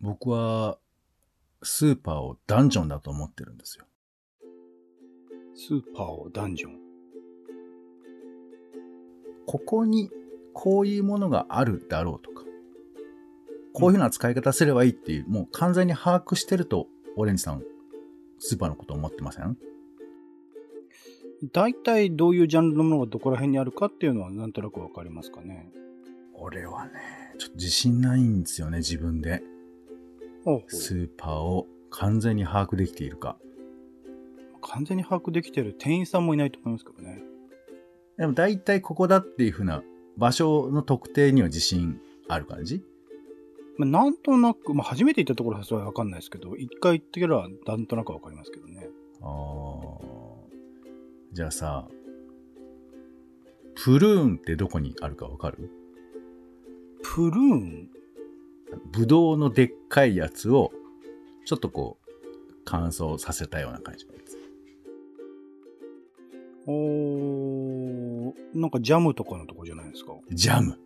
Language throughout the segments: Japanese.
僕は、スーパーをダンジョンだと思ってるんですよ。スーパーをダンジョン。ここにこういうものがあるだろうとか、こういうふうな使い方すればいいっていう、もう完全に把握してると、オレンジさん、スーパーのこと思ってません？大体どういうジャンルのものがどこら辺にあるかっていうのはなんとなくわかりますかね。俺はね、ちょっと自信ないんですよね、自分で。スーパーを完全に把握できているか。完全に把握できてる店員さんもいないと思いますけどね。でも大体ここだっていうふうな場所の特定には自信ある感じ？まあ、なんとなく、まあ、初めて行ったところはそれはわかんないですけど、一回行ってからなんとなくわかりますけどね。あーじゃあさ、プルーンってどこにあるかわかる？プルーン？ブドウのでっかいやつを、ちょっとこう、乾燥させたような感じのやつ。おーなんかジャムとかのとこじゃないですか？ジャム。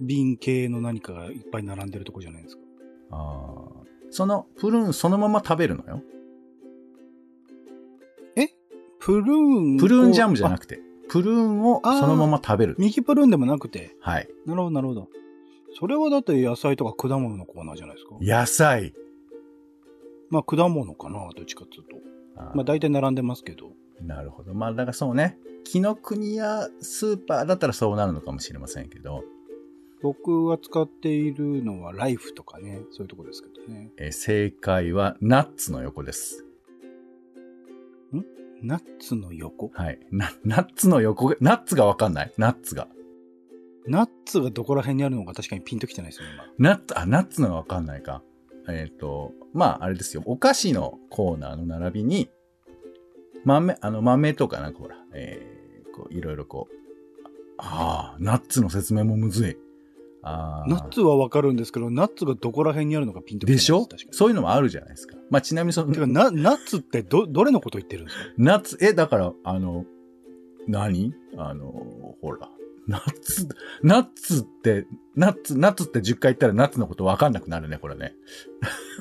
瓶系の何かがいっぱい並んでるとこじゃないですか。あーそのプルーンそのまま食べるのよ？プルーンプルーンジャムじゃなくくて、プルーンをそのまま食べる。右プルーンでもなくて。はい。なるほど、なるほど。それはだって野菜とか果物のコーナーじゃないですか。野菜。まあ果物かな、どっちかっていうと。あーまあ大体並んでますけど。なるほど。まあ、だからそうね。紀ノ国屋スーパーだったらそうなるのかもしれませんけど、僕が使っているのはライフとかね、そういうとこですけどね。えー正解はナッツの横です。ナッツの横？はい。な、ナッツの横？が、ナッツがわかんないナッツが。ナッツがどこら辺にあるのか確かにピンときてないですよ、今。ナッツ、あ、ナッツのがわかんないか。えっ、と、まあ、あれですよ。お菓子のコーナーの並びに、豆、あの、豆とかなんかほら、えー、こう、いろいろこう、ああ、ナッツの説明もむずい。ああ。ナッツはわかるんですけど、ナッツがどこら辺にあるのかピンときでしょ？そういうのもあるじゃないですか。まあ、ちなみにそのてか、、な、ナッツってど、どれのこと言ってるんですか？ナッツ、え、だから、あの、何？あの、ほら、ナッツ、ナッツって、ナッツ、ナッツって10回言ったらナッツのことわかんなくなるね、これね。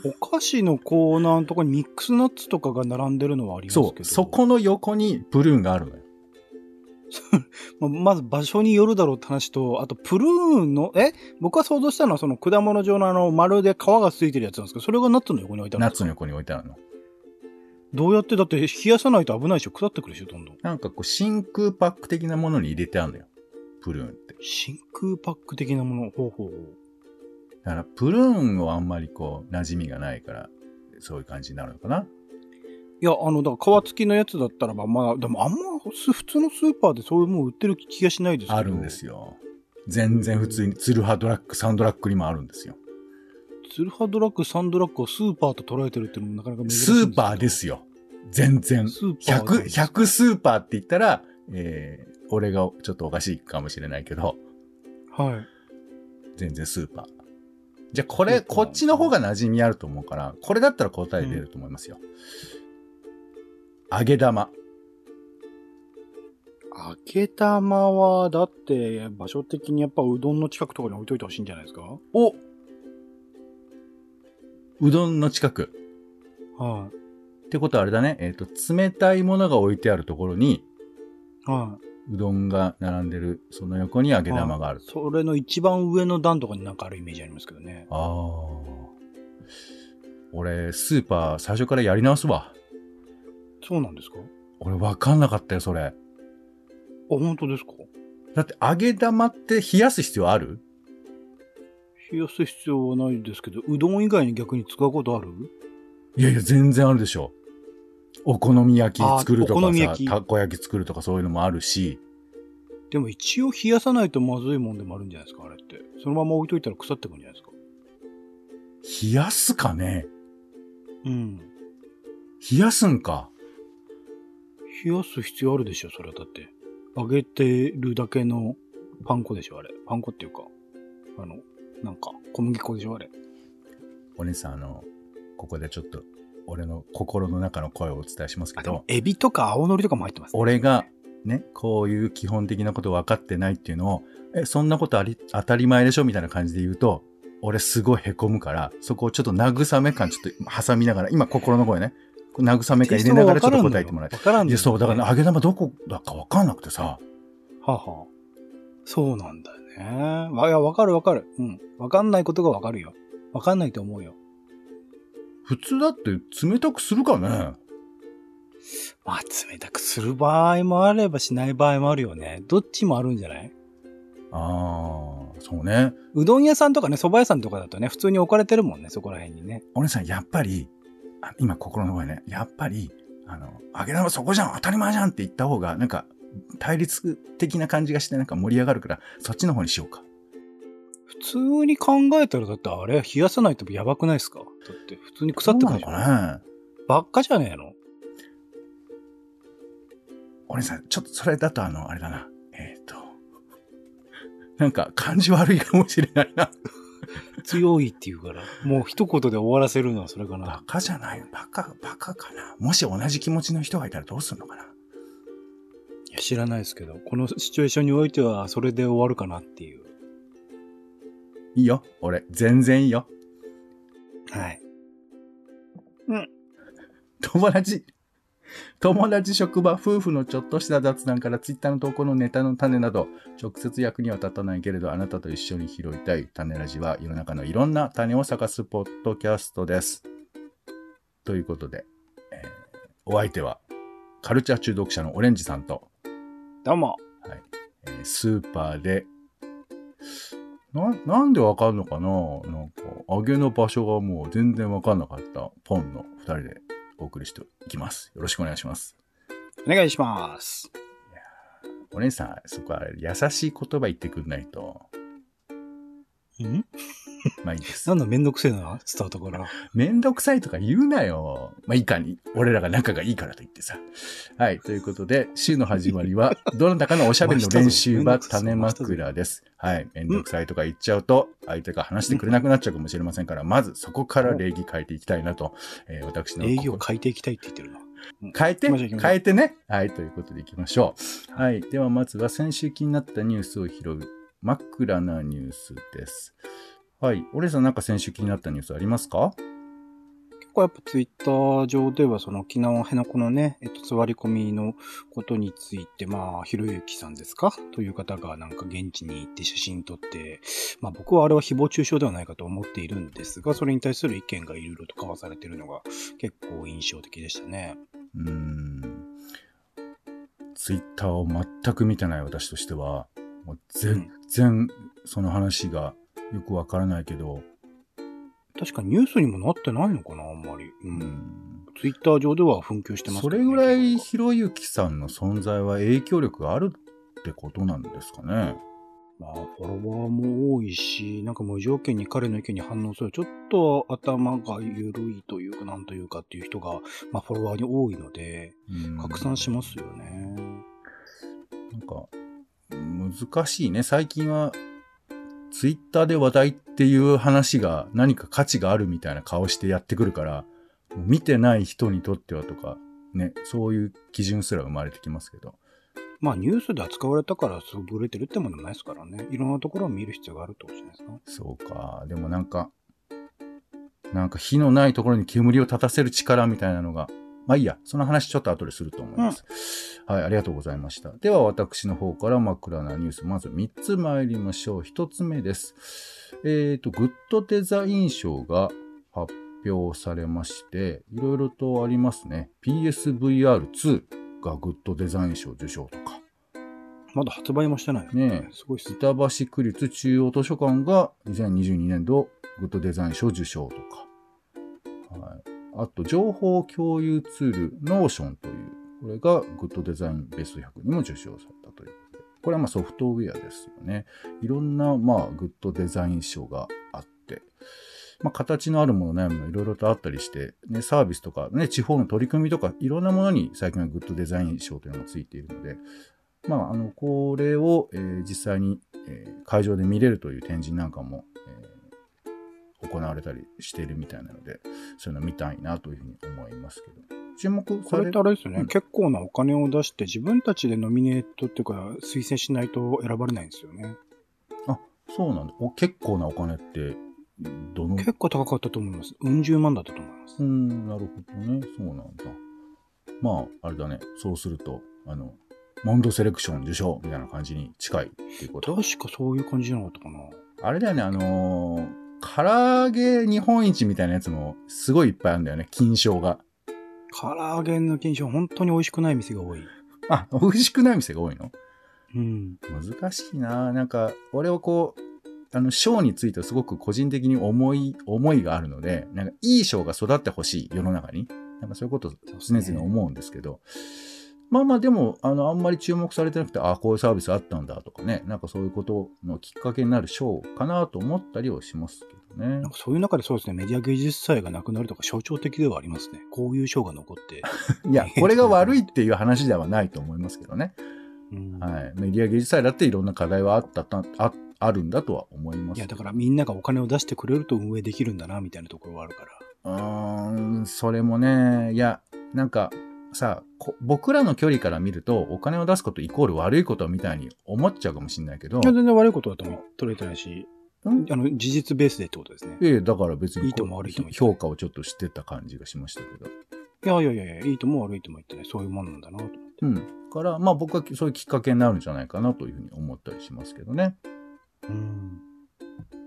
お菓子のコーナーのところにミックスナッツとかが並んでるのはありますけど。そう、そこの横にプルーンがあるのよ。まず場所によるだろうって話と、あとプルーンの、え？僕が想像したのはその果物状のあの丸で皮がついてるやつなんですけど、それがナッツの横に置いてあるナッツの横に置いてあるの。どうやってだって冷やさないと危ないでしょ？腐ってくるでしょどんどん。なんかこう、真空パック的なものに入れてあるのよ。プルーンって。真空パック的なもの？ほうほうほう。だから、プルーンはあんまりこう、馴染みがないから、そういう感じになるのかないや、あの、だから皮付きのやつだったらば、まあ、でもあんます普通のスーパーでそういうもん売ってる気がしないですけど。あるんですよ。全然普通に、ツルハドラッグ、サンドラッグにもあるんですよ。ツルハドラッグ、サンドラッグをスーパーと捉えてるっていうのもなかなか珍しいスーパーですよ。全然。スーパー100、100スーパーって言ったら、えー、俺がちょっとおかしいかもしれないけど、はい。全然スーパー。じゃあこれ、こっちの方が馴染みあると思うから、これだったら答え出ると思いますよ。揚げ玉。揚げ玉は、だって、場所的にやっぱうどんの近くとかに置いといてほしいんじゃないですか？おうどんの近く。はってことはあれだね。えっ、と、冷たいものが置いてあるところに、い。はい。うどんが並んでる、その横に揚げ玉がある。それの一番上の段とかになんかあるイメージありますけどね。ああ。俺、スーパー最初からやり直すわ。そうなんですか？あ、俺わかんなかったよ、それ。本当ですか？だって揚げ玉って冷やす必要ある？冷やす必要はないですけど、うどん以外に逆に使うことある？いやいや、全然あるでしょ。お好み焼き作るとあお好かさ、み焼きたこ焼き作るとかそういうのもあるし、でも一応冷やさないとまずいもんでもあるんじゃないですかあれって。そのまま置いといたら腐ってくるんじゃないですか？冷やすかね？うん。冷やすんか。冷やす必要あるでしょそれはだって。揚げてるだけのパン粉でしょあれ。パン粉っていうか、あの、なんか、小麦粉でしょあれ。お姉さん、あの、ここでちょっと、俺の心の中の声をお伝えしますけど、、エビとか青のりとかも入ってます、俺が、ね、こういう基本的なこと分かってないっていうのを、え、そんなことあり、当たり前でしょみたいな感じで言うと、俺すごい凹むから、そこをちょっと慰め感ちょっと挟みながら、今心の声ね、慰め感入れながらちょっと答えてもらえわからんいや、そう、だから、揚げ玉どこだか分かんなくてさ、はあはあそうなんだよね。わいや、わかるわかる。うん。わかんないことがわかるよ。わかんないと思うよ。普通だって冷たくするかねまあ、冷たくする場合もあればしない場合もあるよね。どっちもあるんじゃない？ああ、そうね。うどん屋さんとかね、蕎麦屋さんとかだとね、普通に置かれてるもんね、そこら辺にね。お姉さん、やっぱり、あ今心の声ね、やっぱり、あの、揚げ玉そこじゃん当たり前じゃんって言った方が、なんか、対立的な感じがして、なんか盛り上がるから、そっちの方にしようか。普通に考えたら、だってあれ、冷やさないとやばくないですか？だって、普通に腐ってくるでしょそうなのかな？ばっかじゃねえの？お姉さん、ちょっとそれだとあの、あれだな。えっ、と、なんか感じ悪いかもしれないな。強いって言うから。もう一言で終わらせるのはそれかバな。カじゃないバカ、バカかな。もし同じ気持ちの人がいたらどうするのかな。いや、知らないですけど、このシチュエーションにおいては、それで終わるかなっていう。いいよ。俺、全然いいよ。はい。友達、友達職場、夫婦のちょっとした雑談からツイッターの投稿のネタの種など、直接役には立たないけれど、あなたと一緒に拾いたい種ラジは世の中のいろんな種を探すポッドキャストです。ということで、えーお相手は、カルチャー中毒者のオレンジさんと、どうも。はいえースーパーで、な、なんでわかんのかな？なんか、揚げの場所がもう全然わかんなかったポンの二人でお送りしていきます。よろしくお願いします。お願いします。お姉さん、そこは優しい言葉言ってくんないと、ん？まあいいですな。んだめんどくせえな、スタートから。めんどくさいとか言うなよ。まあいいかに、俺らが仲がいいからと言ってさ。はい、ということで、週の始まりは、どなたかのおしゃべりの練習場、種枕です。はい、めんどくさいとか言っちゃうと、相手が話してくれなくなっちゃうかもしれませんから、まずそこから礼儀変えていきたいなと、えー私の礼儀を変えていきたいって言ってるな。変えて変えてね。はい、ということでいきましょう。はい、ではまずは先週気になったニュースを拾う、枕なニュースです。はい、俺さんなんか先週気になったニュースありますか？結構やっぱツイッター上ではその沖縄辺野古のね、えっと、座り込みのことについて、まあ、ひろゆきさんですか？という方がなんか現地に行って写真撮って、まあ僕はあれは誹謗中傷ではないかと思っているんですが、それに対する意見がいろいろと交わされているのが結構印象的でしたね。うーん。ツイッターを全く見てない私としては、もう全然その話がよくわからないけど、確かニュースにもなってないのかな、あんまり。う。うんんツイッター上では紛糾してますそけどねれぐらいひろゆきさんの存在は影響力があるってことなんですかね。まあ、フォロワーも多いし、なんか無条件に彼の意見に反応する、ちょっと頭が緩いというか、なんというかっていう人が、まあ、フォロワーに多いので、うん拡散しますよね。なんか、難しいね。最近は、ツイッターで話題っていう話が何か価値があるみたいな顔してやってくるから、見てない人にとってはとか、ね、そういう基準すら生まれてきますけど。まあ、ニュースで扱われたから優れてるってものもないですからね。いろんなところを見る必要があるってことじゃないですか。そうか。でもなんか、なんか火のないところに煙を立たせる力みたいなのが、まあいいや、その話ちょっと後ですると思います。はい、ありがとうございました。では私の方から枕なニュース、まず3つ参りましょう。1つ目です。えっ、と、グッドデザイン賞が発表されまして、いろいろとありますね。PSVR2 がグッドデザイン賞受賞とか。まだ発売もしてないよねえすごいっす。板橋区立中央図書館が2022年度グッドデザイン賞受賞とか。あと、情報共有ツール、ノーションという、これがグッドデザインベスト100にも受賞されたということで。これはまあソフトウェアですよね。いろんなまあグッドデザイン賞があって、まあ形のあるものないものいろいろとあったりして、ね、サービスとかね、地方の取り組みとかいろんなものに最近はグッドデザイン賞というのがついているので、まあ、あの、これを、えー実際に、えー会場で見れるという展示なんかも、行われたりしているみたいなので、そういうの見たいなというふうに思いますけど。注目されこれってあれですよね、うん結構なお金を出して自分たちでノミネートっていうか推薦しないと選ばれないんですよね。あ、そうなんだ。お結構なお金って、どの？結構高かったと思います。うん十万だったと思います。うん、なるほどね。そうなんだ。まあ、あれだね。そうすると、あの、モンドセレクション受賞みたいな感じに近いっていうこと？確かそういう感じじゃなかったかな。あれだよね、あのー唐揚げ日本一みたいなやつもすごいいっぱいあるんだよね、金賞が。唐揚げの金賞、本当に美味しくない店が多い。あ、美味しくない店が多いの？うん。難しいななんか、俺はこう、あの、賞についてはすごく個人的に思い、思いがあるので、なんか、いい賞が育ってほしい、世の中に。なんかそういうこと常々思うんですけど、まあまあでも、あの、あんまり注目されてなくて、あこういうサービスあったんだとかね、なんかそういうことのきっかけになる賞かなと思ったりはしますけどねなん。かそういう中でそうですね、メディア芸術祭がなくなるとか象徴的ではありますね。こういう賞が残って。いや、これが悪いっていう話ではないと思いますけどね。うんはい。メディア芸術祭だっていろんな課題はあったた、あ、あるんだとは思いますいや、だからみんながお金を出してくれると運営できるんだな、みたいなところはあるから。うーん、それもね、いや、なんか、さこ僕らの距離から見ると、お金を出すことイコール悪いことみたいに思っちゃうかもしれないけど、いや、全然悪いことだとも取れてないし、うん？あの、事実ベースでってことですね。いやいやだから別にいいとも悪いとも評価をちょっとしてた感じがしましたけど。いやいやいやいや、いいとも悪いとも言ってない。そういうもんなんだなと思って。うん。から、まあ僕はそういうきっかけになるんじゃないかなというふうに思ったりしますけどね。うん。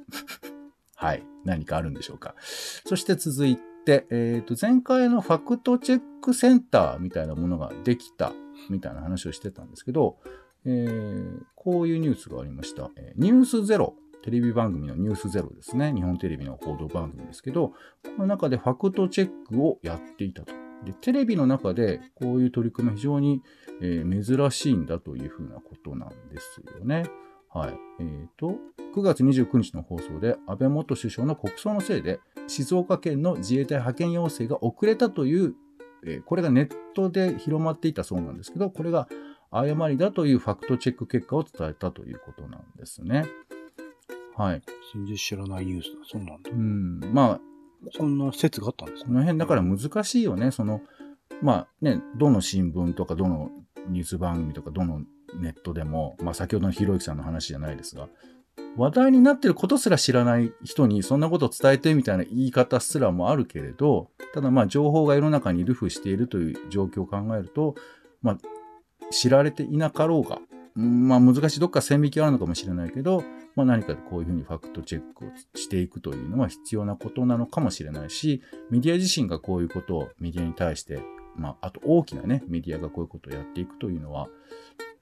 はい。何かあるんでしょうか。そして続いて、えっ、と、前回のファクトチェックセンターみたいなものができたみたいな話をしてたんですけど、えーこういうニュースがありました。えーニュースゼロ。テレビ番組のニュースゼロですね。日本テレビの報道番組ですけど、この中でファクトチェックをやっていたと。で、テレビの中でこういう取り組みは非常に、えー珍しいんだというふうなことなんですよね。はい。えっ、と、9月29日の放送で安倍元首相の国葬のせいで静岡県の自衛隊派遣要請が遅れたという、えーこれがネットで広まっていたそうなんですけど、これが誤りだというファクトチェック結果を伝えたということなんですね。はい。全然知らないニュースだ。そうなんだう。ん。まあ、そんな説があったんですね。この辺だから難しいよね。その、まあね、どの新聞とか、どのニュース番組とか、どのネットでも、まあ先ほどのひろゆきさんの話じゃないですが、話題になってることすら知らない人にそんなことを伝えてみたいな言い方すらもあるけれど、ただまあ情報が世の中に流布しているという状況を考えると、まあ知られていなかろうが、まあ難しい、どっか線引きはあるのかもしれないけど、まあ何かこういうふうにファクトチェックをしていくというのは必要なことなのかもしれないし、メディア自身がこういうことをメディアに対して、まああと大きなね、メディアがこういうことをやっていくというのは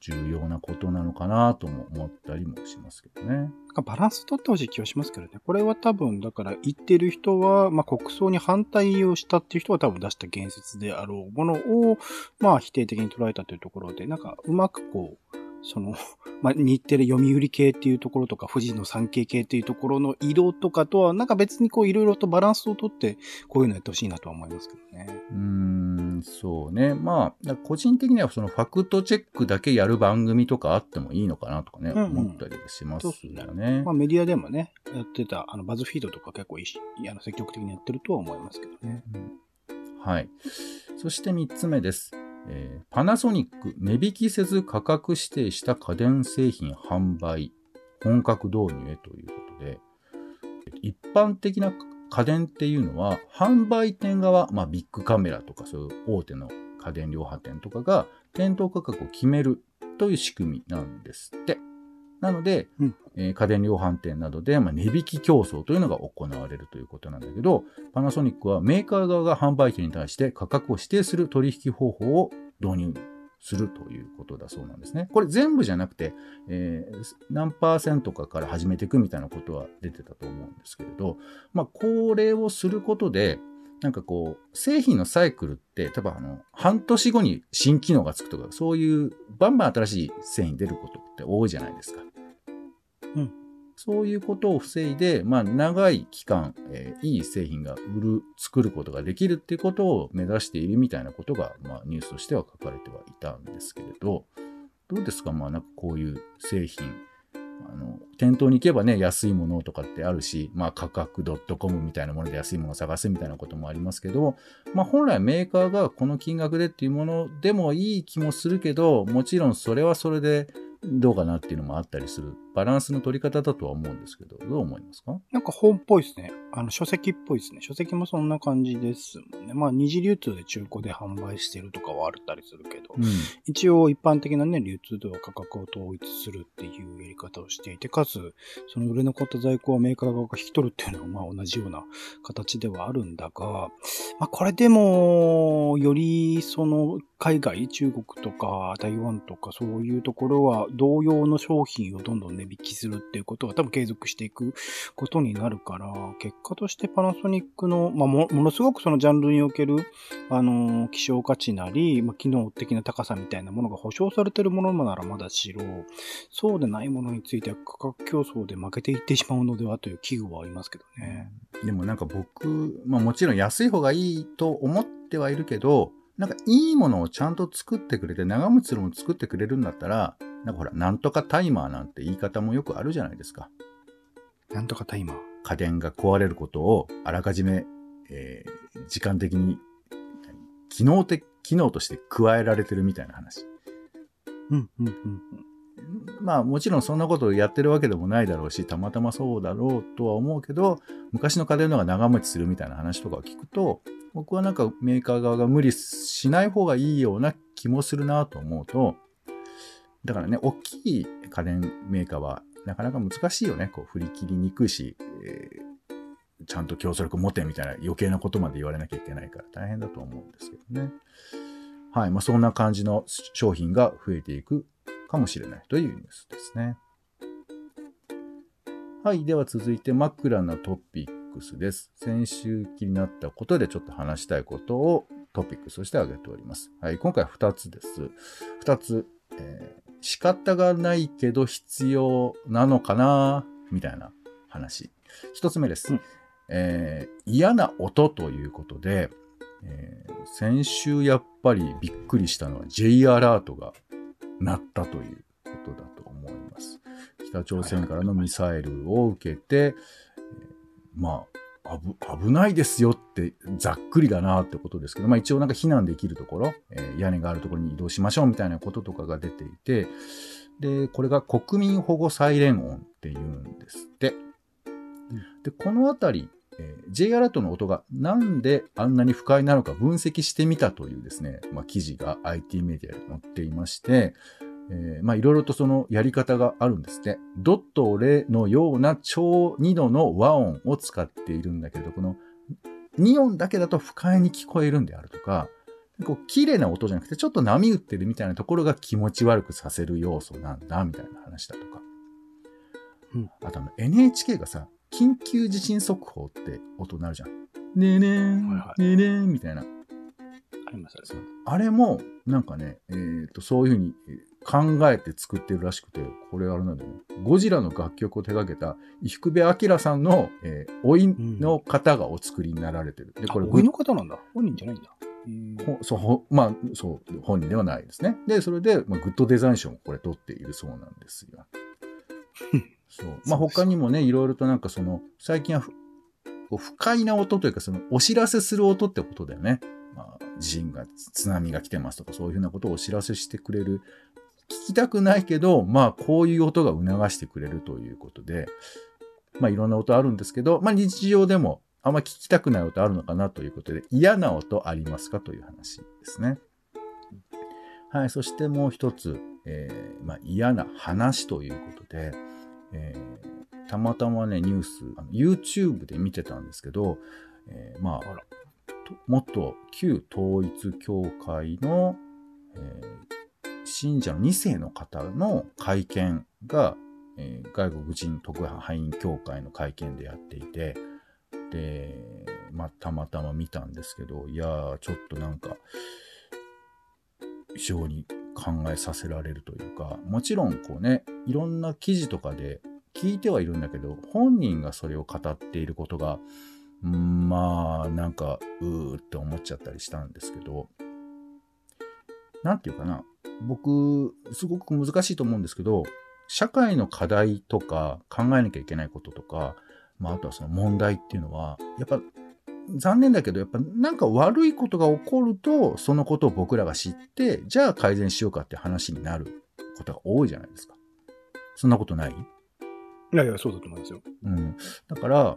重要なことなのかなとも思ったりもしますけどね。バランス取ってほしい気はしますけどね。これは多分、だから言ってる人は、まあ国葬に反対をしたっていう人は多分出した言説であろうものを、まあ否定的に捉えたというところで、なんかうまくこう、その、まあ日テレ読売系っていうところとか、富士の産経系っていうところの色とかとは、なんか別にこういろいろとバランスを取って、こういうのやってほしいなとは思いますけどね。うーん、そうね。まあ、個人的にはそのファクトチェックだけやる番組とかあってもいいのかなとかね、うんうん思ったりしますよそうっね。まあメディアでもね、やってた、あのバズフィードとか結構いいし、あの積極的にやってるとは思いますけどね。うんはい。そして3つ目です。えーパナソニック値引きせず価格指定した家電製品販売本格導入へということで、一般的な家電っていうのは販売店側、まあビッグカメラとかそういう大手の家電量販店とかが店頭価格を決めるという仕組みなんですって。なので、うんえー家電量販店などで、まあ、値引き競争というのが行われるということなんだけど、パナソニックはメーカー側が販売機に対して価格を指定する取引方法を導入するということだそうなんですね。これ全部じゃなくて、えー何パーセントかから始めていくみたいなことは出てたと思うんですけれど、まあ、これをすることで、なんかこう、製品のサイクルって、多分あの、半年後に新機能がつくとか、そういう、バンバン新しい製品出ることって多いじゃないですか。うん。そういうことを防いで、まあ、長い期間、えーいい製品が売る、作ることができるっていうことを目指しているみたいなことが、まあ、ニュースとしては書かれてはいたんですけれど、どうですか？まあ、なんかこういう製品、あの、店頭に行けばね、安いものとかってあるし、まあ価格 .com みたいなもので安いものを探すみたいなこともありますけど、まあ本来メーカーがこの金額でっていうものでもいい気もするけど、もちろんそれはそれでどうかなっていうのもあったりする。バランスの取り方だとは思うんですけど、どう思いますか？なんか本っぽいですね。あの、書籍っぽいですね。書籍もそんな感じですもんね。まあ、二次流通で中古で販売してるとかはあったりするけど、うん。一応一般的なね、流通では価格を統一するっていうやり方をしていて、かつ、その売れ残った在庫をメーカー側が引き取るっていうのは、まあ同じような形ではあるんだが、まあこれでも、よりその海外、中国とか台湾とかそういうところは同様の商品をどんどん値引きするっていうことは多分継続していくことになるから、結果としてパナソニックの、まあものすごくそのジャンルにおけるあの、希少価値なり、まあ、機能的な高さみたいなものが保証されてるものならまだしろ、そうでないものについては価格競争で負けていってしまうのではという危惧はありますけどね。でもなんか僕、まあもちろん安い方がいいと思ってはいるけど、なんかいいものをちゃんと作ってくれて、長持ちするもの作ってくれるんだったら、なんかほら、なんとかタイマーなんて言い方もよくあるじゃないですか。なんとかタイマー。家電が壊れることをあらかじめ、えー時間的に、機能的、機能として加えられてるみたいな話。うん、うん、うん。まあもちろんそんなことをやってるわけでもないだろうし、たまたまそうだろうとは思うけど、昔の家電の方が長持ちするみたいな話とかを聞くと、僕はなんかメーカー側が無理しない方がいいような気もするなと思うと、だからね、大きい家電メーカーはなかなか難しいよね。こう振り切りにくいし、えーちゃんと競争力持てみたいな余計なことまで言われなきゃいけないから大変だと思うんですけどね。はい。まあそんな感じの商品が増えていくかもしれないというニュースですね。はい。では続いて枕なトピックスです。先週気になったことでちょっと話したいことをトピックスとして挙げております。はい。今回は2つです。2つ、えー仕方がないけど必要なのかなみたいな話。1つ目です。うんえー嫌な音ということで、えー先週やっぱりびっくりしたのは J アラートが鳴ったということだと思います。北朝鮮からのミサイルを受けて、えーまあ、危危ないですよってざっくりだなってことですけど、まあ一応なんか避難できるところ、えー屋根があるところに移動しましょうみたいなこととかが出ていて、で、これが国民保護サイレン音っていうんですって。で、このあたり、えー J アラートの音がなんであんなに不快なのか分析してみたというですね、まあ、記事が IT メディアで載っていまして、えーまあいろいろとそのやり方があるんですって。ドットレのような超2度の和音を使っているんだけれど、この2音だけだと不快に聞こえるんであるとか、こう綺麗な音じゃなくてちょっと波打ってるみたいなところが気持ち悪くさせる要素なんだ、みたいな話だとか。うんあとあの NHK がさ、緊急地震速報って音鳴るじゃん。ねえねえ、はいはねえねえ、みたいな。ありますありますそうあれも、なんかね、えっ、と、そういうふうにえー考えて作ってるらしくて、これあれなんだよね。ゴジラの楽曲を手掛けた、伊福部明さんの、えー、老いの方がお作りになられてる。で、これ、あ、おいの方なんだ。本人じゃないんだ。へーほそう、ほまあ、そう、本人ではないですね。で、それで、まあ、グッドデザイン賞もこれ取っているそうなんですよ。そう。まあ、他にもね、いろいろとなんかその、最近は不快な音というか、その、お知らせする音ってことだよね。まあ、地震が、津波が来てますとか、そういうふうなことをお知らせしてくれる。聞きたくないけど、まあ、こういう音が促してくれるということで、まあ、いろんな音あるんですけど、まあ、日常でも、あんま聞きたくない音あるのかなということで、嫌な音ありますかという話ですね。はい、そしてもう一つ、えーまあ、嫌な話ということで、えーたまたまね、ニュース、YouTube で見てたんですけど、えーまあと元旧統一教会の、えー信者の2世の方の会見が、えー外国人特派員協会の会見でやっていて、で、まあ、たまたま見たんですけど、いやー、ちょっとなんか、非常に考えさせられるというか、もちろんこうね、いろんな記事とかで聞いてはいるんだけど、本人がそれを語っていることが、まあ、なんか、うーって思っちゃったりしたんですけど、なんていうかな、僕、すごく難しいと思うんですけど、社会の課題とか考えなきゃいけないこととか、まあ、あとはその問題っていうのは、やっぱ残念だけど、やっぱなんか悪いことが起こると、そのことを僕らが知って、じゃあ改善しようかって話になることが多いじゃないですか。そんなことない？いやいや、そうだと思いますよ。うん。だから、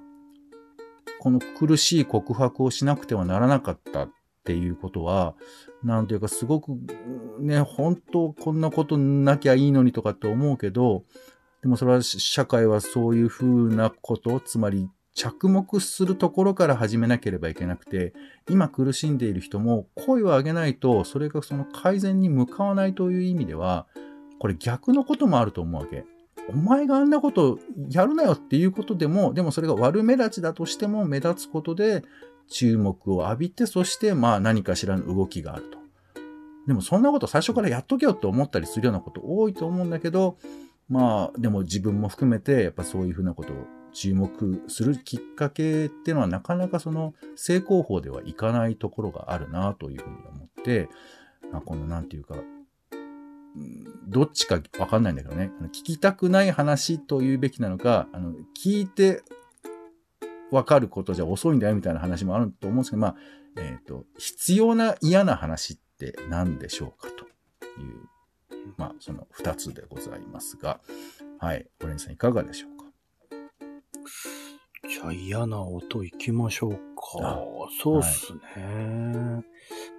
この苦しい告白をしなくてはならなかったっていうことは、なんていうかすごくね、本当こんなことなきゃいいのにとかって思うけど、でもそれは社会はそういうふうなこと、つまり着目するところから始めなければいけなくて、今苦しんでいる人も声を上げないと、それがその改善に向かわないという意味では、これ逆のこともあると思うわけ。お前があんなことやるなよっていうことでも、でもそれが悪目立ちだとしても目立つことで注目を浴びて、そしてまあ何かしらの動きがあると。でもそんなこと最初からやっとけよって思ったりするようなこと多いと思うんだけど、まあでも自分も含めてやっぱそういうふうなことを注目するきっかけっていうのはなかなかその正攻法ではいかないところがあるなというふうに思って、まあ、このなんていうか、どっちかわかんないんだけどね、聞きたくない話というべきなのか、あの聞いてわかることじゃ遅いんだよみたいな話もあると思うんですけど、まあ、えっ、と、必要な嫌な話って何でしょうかという、まあ、その二つでございますが、はい、オレンジさんいかがでしょう？じゃあ嫌な音行きましょうかあ。そうっすね。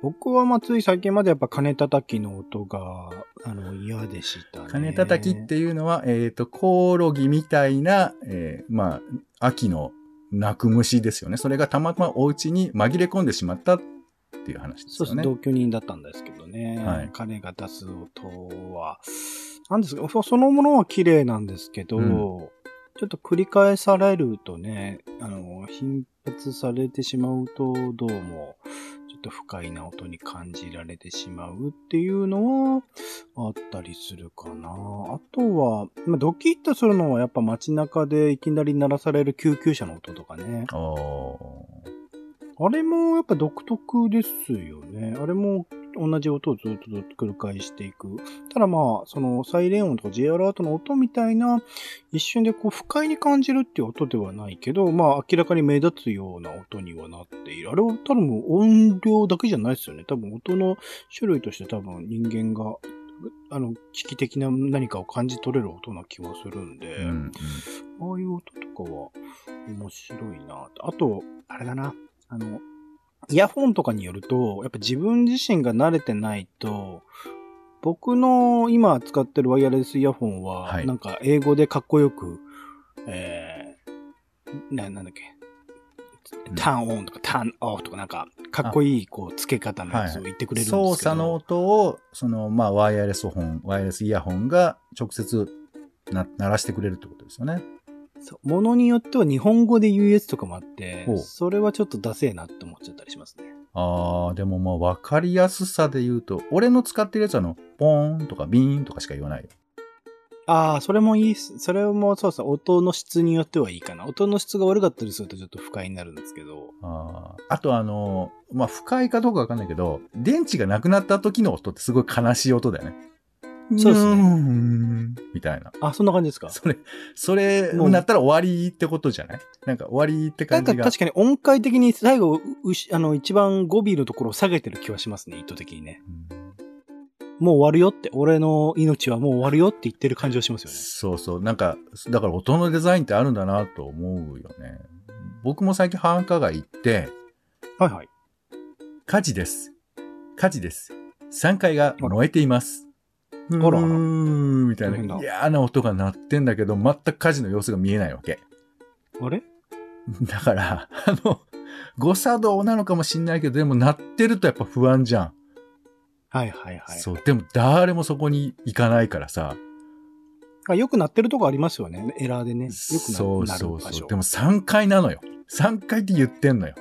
僕はまあつい最近までやっぱ金叩きの音が、あの、嫌でしたね。金叩きっていうのは、えっ、と、コオロギみたいな、えーまあ、秋の鳴く虫ですよね。それがたまたまお家に紛れ込んでしまったっていう話ですそうです、よね。同居人だったんですけどね。はい彼が出す音は、なんですか、そそのものは綺麗なんですけど、うんちょっと繰り返されるとね、あの、頻発されてしまうと、どうも、ちょっと不快な音に感じられてしまうっていうのは、あったりするかな。あとは、まあ、ドキッとするのはやっぱ街中でいきなり鳴らされる救急車の音とかね。あれもやっぱ独特ですよね。あれも同じ音をずっとずっと繰り返していく。ただまあ、そのサイレン音とか J アラートの音みたいな、一瞬でこう不快に感じるっていう音ではないけど、まあ明らかに目立つような音にはなっている。あれは多分音量だけじゃないですよね。多分音の種類として多分人間が、あの、危機的な何かを感じ取れる音な気はするんで、うんうんああいう音とかは面白いなと。あと、あれだな。あの、イヤホンとかによると、やっぱ自分自身が慣れてないと、僕の今使ってるワイヤレスイヤホンは、はいなんか英語でかっこよく、えー、な、なんだっけ、ターンオンとかターンオフとかなんか、かっこいい、こう、付け方のやつを言ってくれるんですけど。操作の音を、その、まあ、ワイヤレス本、ワイヤレスイヤホンが直接な鳴らしてくれるってことですよね。そう。ものによっては日本語で言うやつとかもあってそれはちょっとダセえなって思っちゃったりしますね。ああ、でもまあ、わかりやすさで言うと、俺の使ってるやつはあの、ポーンとかビーンとかしか言わないよ。ああ、それもいい。それもそうそう、音の質によってはいいかな。音の質が悪かったりするとちょっと不快になるんですけど。あーあとあの、まあ、不快かどうかわかんないけど、電池がなくなった時の音ってすごい悲しい音だよね。そうですねみたいな。あ、そんな感じですか？それ、それ、なったら終わりってことじゃない？なんか終わりってなんか感じが。確かに音階的に最後、うしあの、一番語尾のところを下げてる気はしますね、意図的にね。うんもう終わるよって、俺の命はもう終わるよって言ってる感じはしますよね。そうそう。なんか、だから音のデザインってあるんだなと思うよね。僕も最近繁華街行って、はいはい。火事です。火事です。3階が燃えています。うらあらみたいな嫌な音が鳴ってんだけど、全く火事の様子が見えないわけ。あれ？だから、あの、誤作動なのかもしんないけど、でも鳴ってるとやっぱ不安じゃん。はいはいはい。そう。でも誰もそこに行かないからさ。あよくなってるとこありますよね。エラーでね。よくなそうそうそう。でも3階なのよ。3階って言ってんのよ。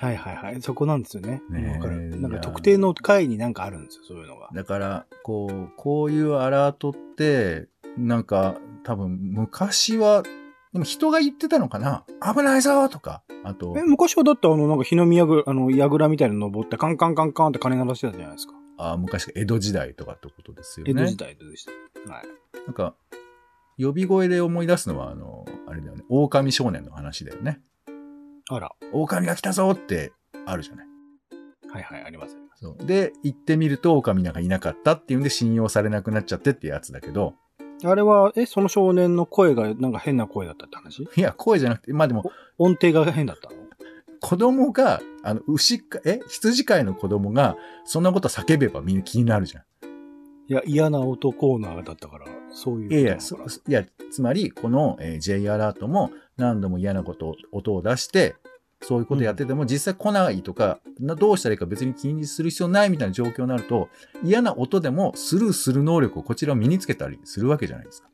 はいはいはい。そこなんですよね。ねかる。なんか特定の階になんかあるんですよ、そういうのが。だから、こう、こういうアラートって、なんか、多分、昔は、でも人が言ってたのかな危ないぞとか。あとえ、、昔はだってあの、なんか日の宮ぐ、あの、櫓みたいなの登ってカンカンカンカンって鐘鳴らしてたじゃないですか。あ昔、江戸時代とかってことですよね。江戸時代でした。はい。なんか、呼び声で思い出すのは、あの、あれだよね、狼少年の話だよね。あら。狼が来たぞってあるじゃない。はいはい、ありますあります。そう。で、行ってみると狼なんかいなかったっていうんで信用されなくなっちゃってってやつだけど、あれは、え、その少年の声がなんか変な声だったって話？いや、声じゃなくて、まあでも、音程が変だったの？子供が、あの、牛か、え羊飼いの子供が、そんなこと叫べばみんな気になるじゃん。いや、嫌な音コーナーだったから、そういうこといやいや、いや、つまり、この、えー J アラートも何度も嫌なこと、音を出して、そういうことやってても、実際来ないとか、などうしたらいいか別に気にする必要ないみたいな状況になると、嫌な音でもスルーする能力をこちらを身につけたりするわけじゃないですか。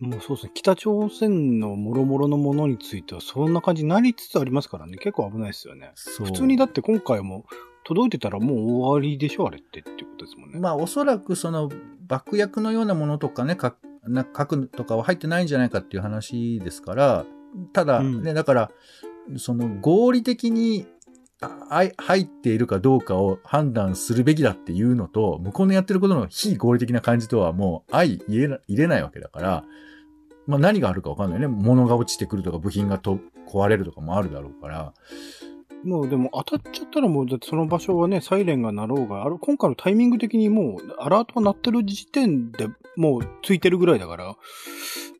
もうそうですね。北朝鮮の諸々のものについては、そんな感じになりつつありますからね。結構危ないですよね。普通にだって今回も届いてたらもう終わりでしょあれってっていうことですもんね。まあ、おそらくその爆薬のようなものとかね、かな核とかは入ってないんじゃないかっていう話ですから、ただうんね、だから、その合理的に入っているかどうかを判断するべきだっていうのと、向こうのやってることの非合理的な感じとはもう相入れな入れないわけだから、まあ何があるかわかんないね。物が落ちてくるとか部品がと壊れるとかもあるだろうから、もうでも当たっちゃったらもう、だってその場所はね、サイレンが鳴ろうが、あれ、今回のタイミング的にもう、アラートが鳴ってる時点でもうついてるぐらいだから、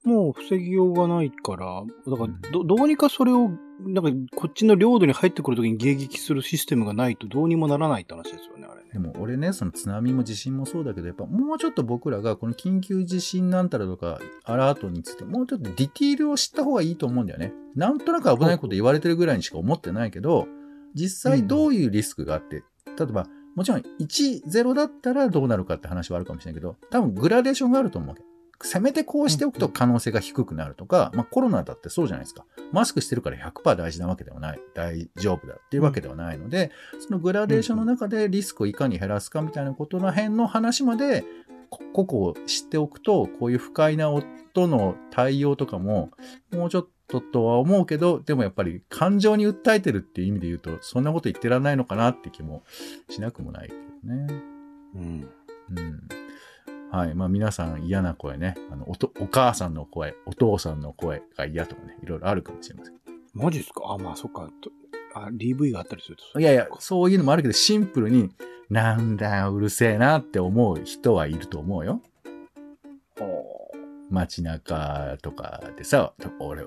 もう防ぎようがないから、だからど、どうにかそれを、なんか、こっちの領土に入ってくるときに迎撃するシステムがないとどうにもならないって話ですよね、あれね。でも俺ね、その津波も地震もそうだけど、やっぱもうちょっと僕らがこの緊急地震なんたらとか、アラートについて、もうちょっとディティールを知った方がいいと思うんだよね。なんとなく危ないこと言われてるぐらいにしか思ってないけど、実際どういうリスクがあって、例えば、もちろん1、0だったらどうなるかって話はあるかもしれないけど、多分グラデーションがあると思うわけ。せめてこうしておくと可能性が低くなるとか、まあコロナだってそうじゃないですか。マスクしてるから100%大事なわけではない。大丈夫だっていうわけではないので、そのグラデーションの中でリスクをいかに減らすかみたいなことの辺の話まで、こ個々を知っておくと、こういう不快な音の対応とかも、もうちょっととは思うけど、でもやっぱり感情に訴えてるっていう意味で言うと、そんなこと言ってらんないのかなって気もしなくもないけどね。うん。うん。はい。まあ皆さん嫌な声ね。あのおと、お母さんの声、お父さんの声が嫌とかね、いろいろあるかもしれません。マジですか？あ、まあそっか。とあ、DV があったりすると。いやいや、そういうのもあるけど、シンプルに、なんだよ、うるせえなって思う人はいると思うよ。街中とかでさ、俺、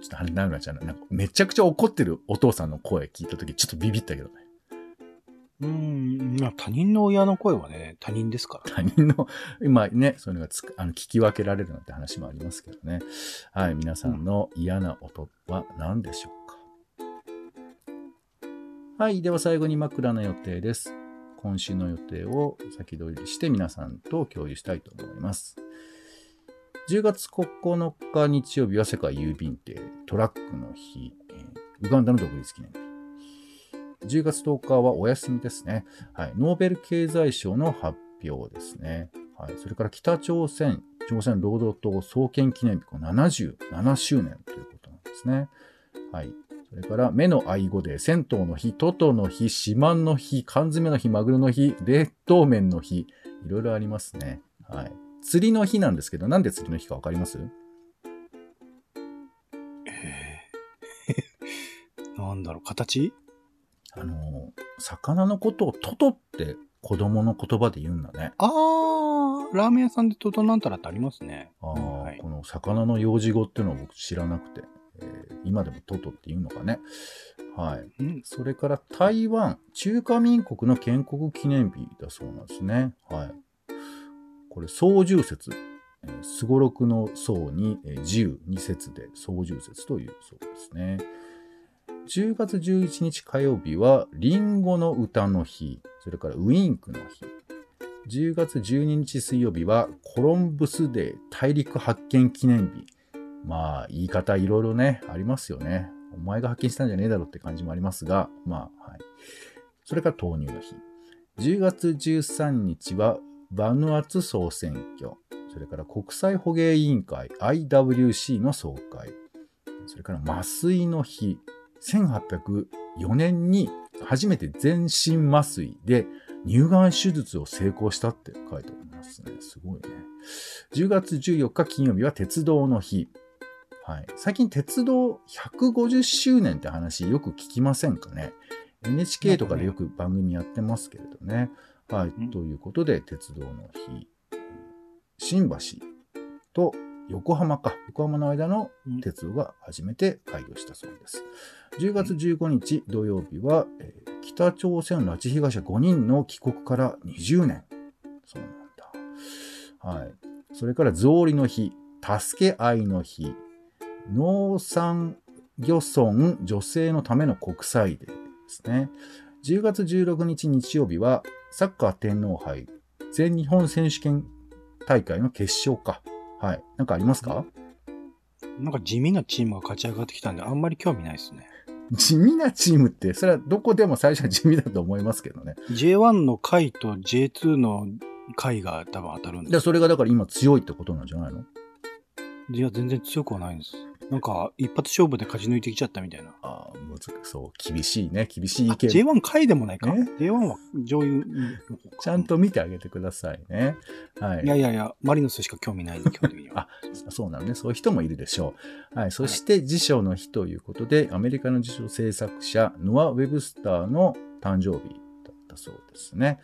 ちょっと話になるなっちゃうな。なんかめちゃくちゃ怒ってるお父さんの声聞いたとき、ちょっとビビったけどね。うん。まあ他人の親の声はね、他人ですから。他人の、今ね、そういうのがつくあの聞き分けられるなんて話もありますけどね。はい、皆さんの嫌な音は何でしょうか？はい、では最後に枕の予定です。今週の予定を先取りして皆さんと共有したいと思います。10月9日日曜日は世界郵便デー、トラックの日、えーウガンダの独立記念日。10月10日はお休みですね。はい。ノーベル経済賞の発表ですね。はい。それから北朝鮮、朝鮮労働党創建記念日、77周年ということなんですね。はい。それから、目の愛語で、銭湯の日、トトの日、四万の日、缶詰の日、マグロの日、冷凍麺の日、いろいろありますね。はい。釣りの日なんですけど、なんで釣りの日かわかります？えー なんだろう、形？あの、魚のことをトトって子供の言葉で言うんだね。あー、ラーメン屋さんでトトなんたらってありますね。あーはいこの魚の幼児語っていうのを僕知らなくて、えー今でもトトって言うのかね。はい。うん。それから台湾、中華民国の建国記念日だそうなんですね。はい。これ、総重節。すごろくの総に、えー十二節で総重節というそうですね。10月11日火曜日は、リンゴの歌の日。それからウインクの日。10月12日水曜日は、コロンブスデー大陸発見記念日。まあ、言い方いろいろね、ありますよね。お前が発見したんじゃねえだろって感じもありますが、まあ、はい。それから豆乳の日。10月13日は、バヌアツ総選挙。それから国際捕鯨委員会 IWC の総会。それから麻酔の日。1804年に初めて全身麻酔で乳がん手術を成功したって書いてあります。ね。すごいね。10月14日金曜日は鉄道の日。はい。最近鉄道150周年って話よく聞きませんかね？NHK とかでよく番組やってますけれどね。はい。ということで、鉄道の日。新橋と横浜か。横浜の間の鉄道が初めて開業したそうです。10月15日土曜日は、えー北朝鮮拉致被害者5人の帰国から20年。そうなんだ。はい。それから、草履の日、助け合いの日、農産漁村女性のための国際デーですね。10月16日日曜日は、サッカー天皇杯全日本選手権大会の決勝か。はい。なんかありますか？なんか地味なチームが勝ち上がってきたんで、あんまり興味ないですね。地味なチームって、それはどこでも最初は地味だと思いますけどね。J1 の回と J2 の回が多分当たるんでで、それがだから今強いってことなんじゃないの？いや、全然強くはないんです。なんか、一発勝負で勝ち抜いてきちゃったみたいな。ああ、むずそう、厳しいね。厳しいあ意見。J1 回でもないか。ね J1 は上位の方かちゃんと見てあげてくださいね。はい。いやいやいや、マリノスしか興味ないんで、基本的には。あそうなのね。そういう人もいるでしょう。はい。そして、辞書の日ということで、アメリカの辞書制作者、ノア・ウェブスターの誕生日だったそうですね。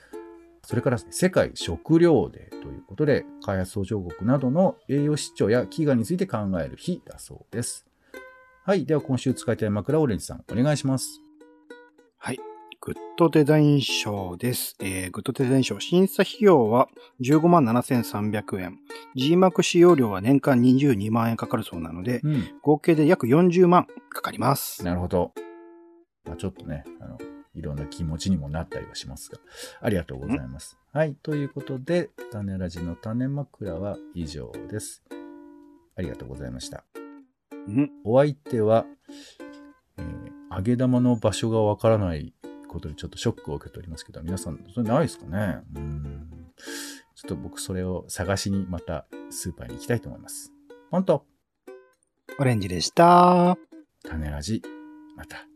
それから、世界食糧デーということで、開発途上国などの栄養失調や飢餓について考える日だそうです。はい。では、今週使いたい枕オレンジさん、お願いします。はい。グッドデザイン賞です。えー、グッドデザイン賞。審査費用は15万7300円。GMAC 使用料は年間22万円かかるそうなので、うん。合計で約40万かかります。なるほど。まあ、ちょっとね、あの、いろんな気持ちにもなったりはしますが、ありがとうございます。はい。ということで、種ラジの種枕は以上です。ありがとうございました。うん。お相手は、えー揚げ玉の場所がわからないことでちょっとショックを受けておりますけど、皆さん、それないですかね？うん。ちょっと僕それを探しにまたスーパーに行きたいと思います。本当オレンジでした。種ラジ、また。